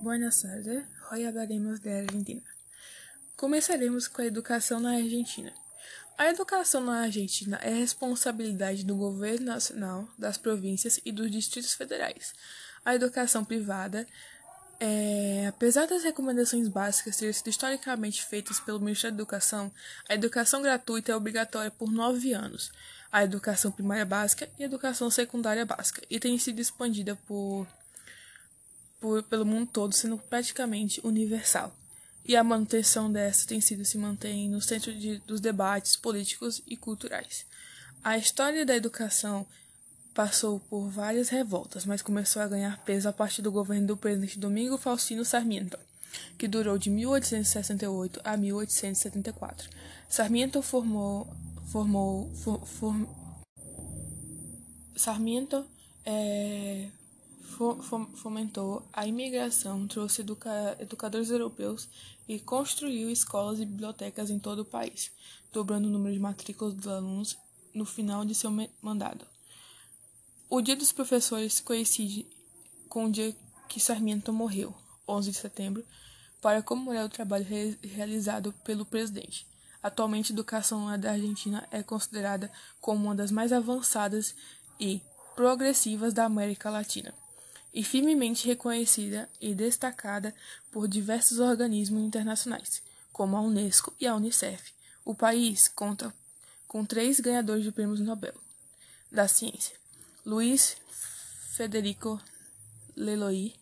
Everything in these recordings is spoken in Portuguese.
Buenas tardes, hoy hablaremos de Argentina. Começaremos com a educação na Argentina. A educação na Argentina é responsabilidade do governo nacional, das províncias e dos distritos federais. A educação privada, é, apesar das recomendações básicas terem sido historicamente feitas pelo Ministério da Educação, a educação gratuita é obrigatória por nove anos, a educação primária básica e a educação secundária básica, e tem sido expandida por, por, pelo mundo todo, sendo praticamente universal e a manutenção dessa tem sido se mantém no centro de, dos debates políticos e culturais. A história da educação passou por várias revoltas, mas começou a ganhar peso a partir do governo do presidente Domingo Faustino Sarmiento, que durou de 1868 a 1874. Sarmiento formou formou for, for, Sarmiento é, fomentou a imigração, trouxe educa educadores europeus e construiu escolas e bibliotecas em todo o país, dobrando o número de matrículas dos alunos no final de seu mandado. O Dia dos Professores coincide com o dia que Sarmiento morreu, 11 de setembro, para comemorar o trabalho re realizado pelo presidente. Atualmente, a educação da Argentina é considerada como uma das mais avançadas e progressivas da América Latina e firmemente reconhecida e destacada por diversos organismos internacionais, como a Unesco e a Unicef. O país conta com três ganhadores de prêmios Nobel da Ciência: Luiz Federico Leloir,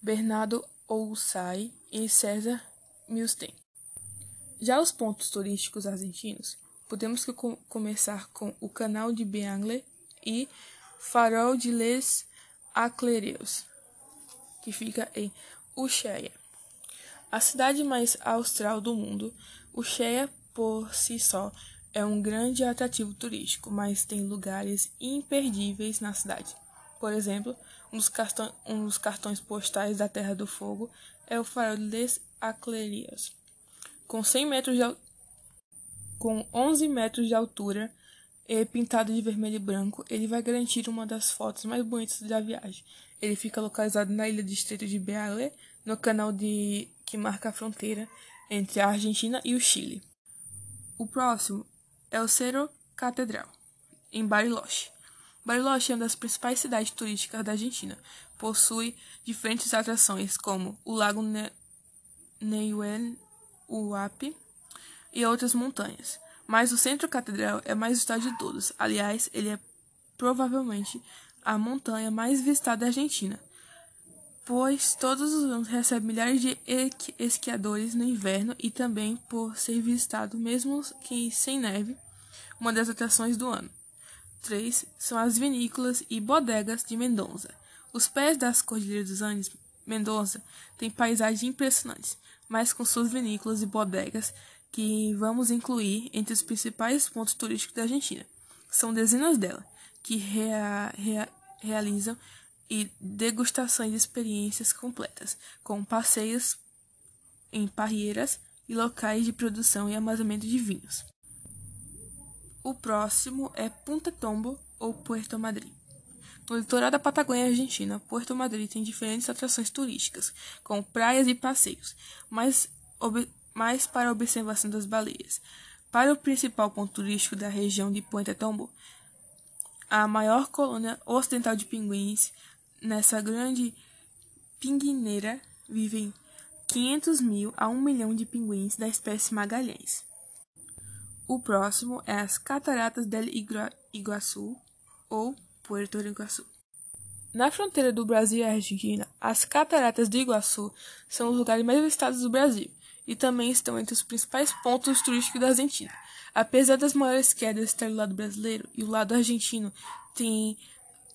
Bernardo Oussai e César Milstein. Já os pontos turísticos argentinos, podemos começar com o Canal de Beagle e Farol de Les Aclereus, que fica em Ushuaia. A cidade mais austral do mundo, Ushuaia por si só é um grande atrativo turístico, mas tem lugares imperdíveis na cidade. Por exemplo, um dos, cartões, um dos cartões postais da Terra do Fogo é o farol Les Aclereus, com 100 metros de, com 11 metros de altura pintado de vermelho e branco, ele vai garantir uma das fotos mais bonitas da viagem. Ele fica localizado na ilha distrito de Beale, no canal de que marca a fronteira entre a Argentina e o Chile. O próximo é o Cerro Catedral, em Bariloche. Bariloche é uma das principais cidades turísticas da Argentina. Possui diferentes atrações como o Lago ne Neuel Uape e outras montanhas. Mas o centro catedral é mais visitado de todos. Aliás, ele é provavelmente a montanha mais visitada da Argentina, pois todos os anos recebe milhares de esquiadores no inverno e também por ser visitado mesmo que sem neve, uma das atrações do ano. Três são as vinícolas e bodegas de Mendonça. Os pés das Cordilheiras dos Andes, Mendonça tem paisagens impressionantes, mas com suas vinícolas e bodegas que vamos incluir entre os principais pontos turísticos da Argentina. São dezenas delas que rea, rea, realizam e degustações de experiências completas, com passeios em parreiras e locais de produção e armazenamento de vinhos. O próximo é Punta Tombo ou Puerto Madryn. No litoral da Patagônia Argentina, Puerto Madryn tem diferentes atrações turísticas, com praias e passeios, mas mais para a observação das baleias. Para o principal ponto turístico da região de Puente Tombo, a maior colônia ocidental de pinguins, nessa grande pinguineira vivem 500 mil a 1 milhão de pinguins da espécie Magalhães. O próximo é as Cataratas del Iguaçu, ou Puerto Iguaçu. Na fronteira do Brasil e Argentina, as Cataratas do Iguaçu são os lugares mais visitados do Brasil e também estão entre os principais pontos turísticos da Argentina. Apesar das maiores quedas estar do lado brasileiro e o lado argentino tem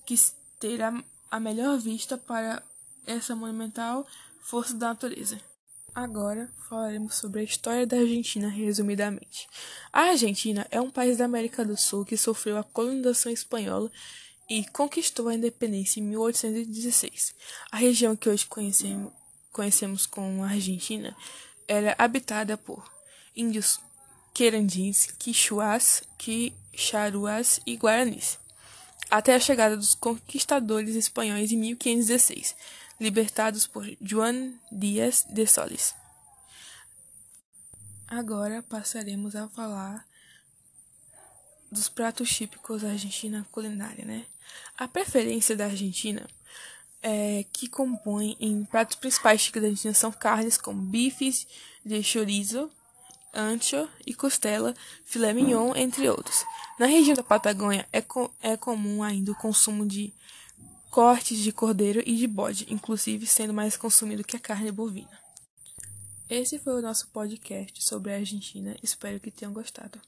que ter a, a melhor vista para essa monumental força da natureza. Agora falaremos sobre a história da Argentina resumidamente. A Argentina é um país da América do Sul que sofreu a colonização espanhola e conquistou a independência em 1816. A região que hoje conhecemos, conhecemos como Argentina era habitada por índios querandins, quichuás, quicharuás e guaranis, até a chegada dos conquistadores espanhóis em 1516. libertados por Juan Díaz de Solis. Agora passaremos a falar dos pratos típicos da Argentina culinária, né? A preferência da Argentina é que compõe em pratos principais Argentina são carnes como bifes de chorizo, ancho e costela, filé mignon, entre outros. Na região da Patagônia é, co é comum ainda o consumo de cortes de cordeiro e de bode, inclusive sendo mais consumido que a carne bovina. Esse foi o nosso podcast sobre a Argentina. Espero que tenham gostado.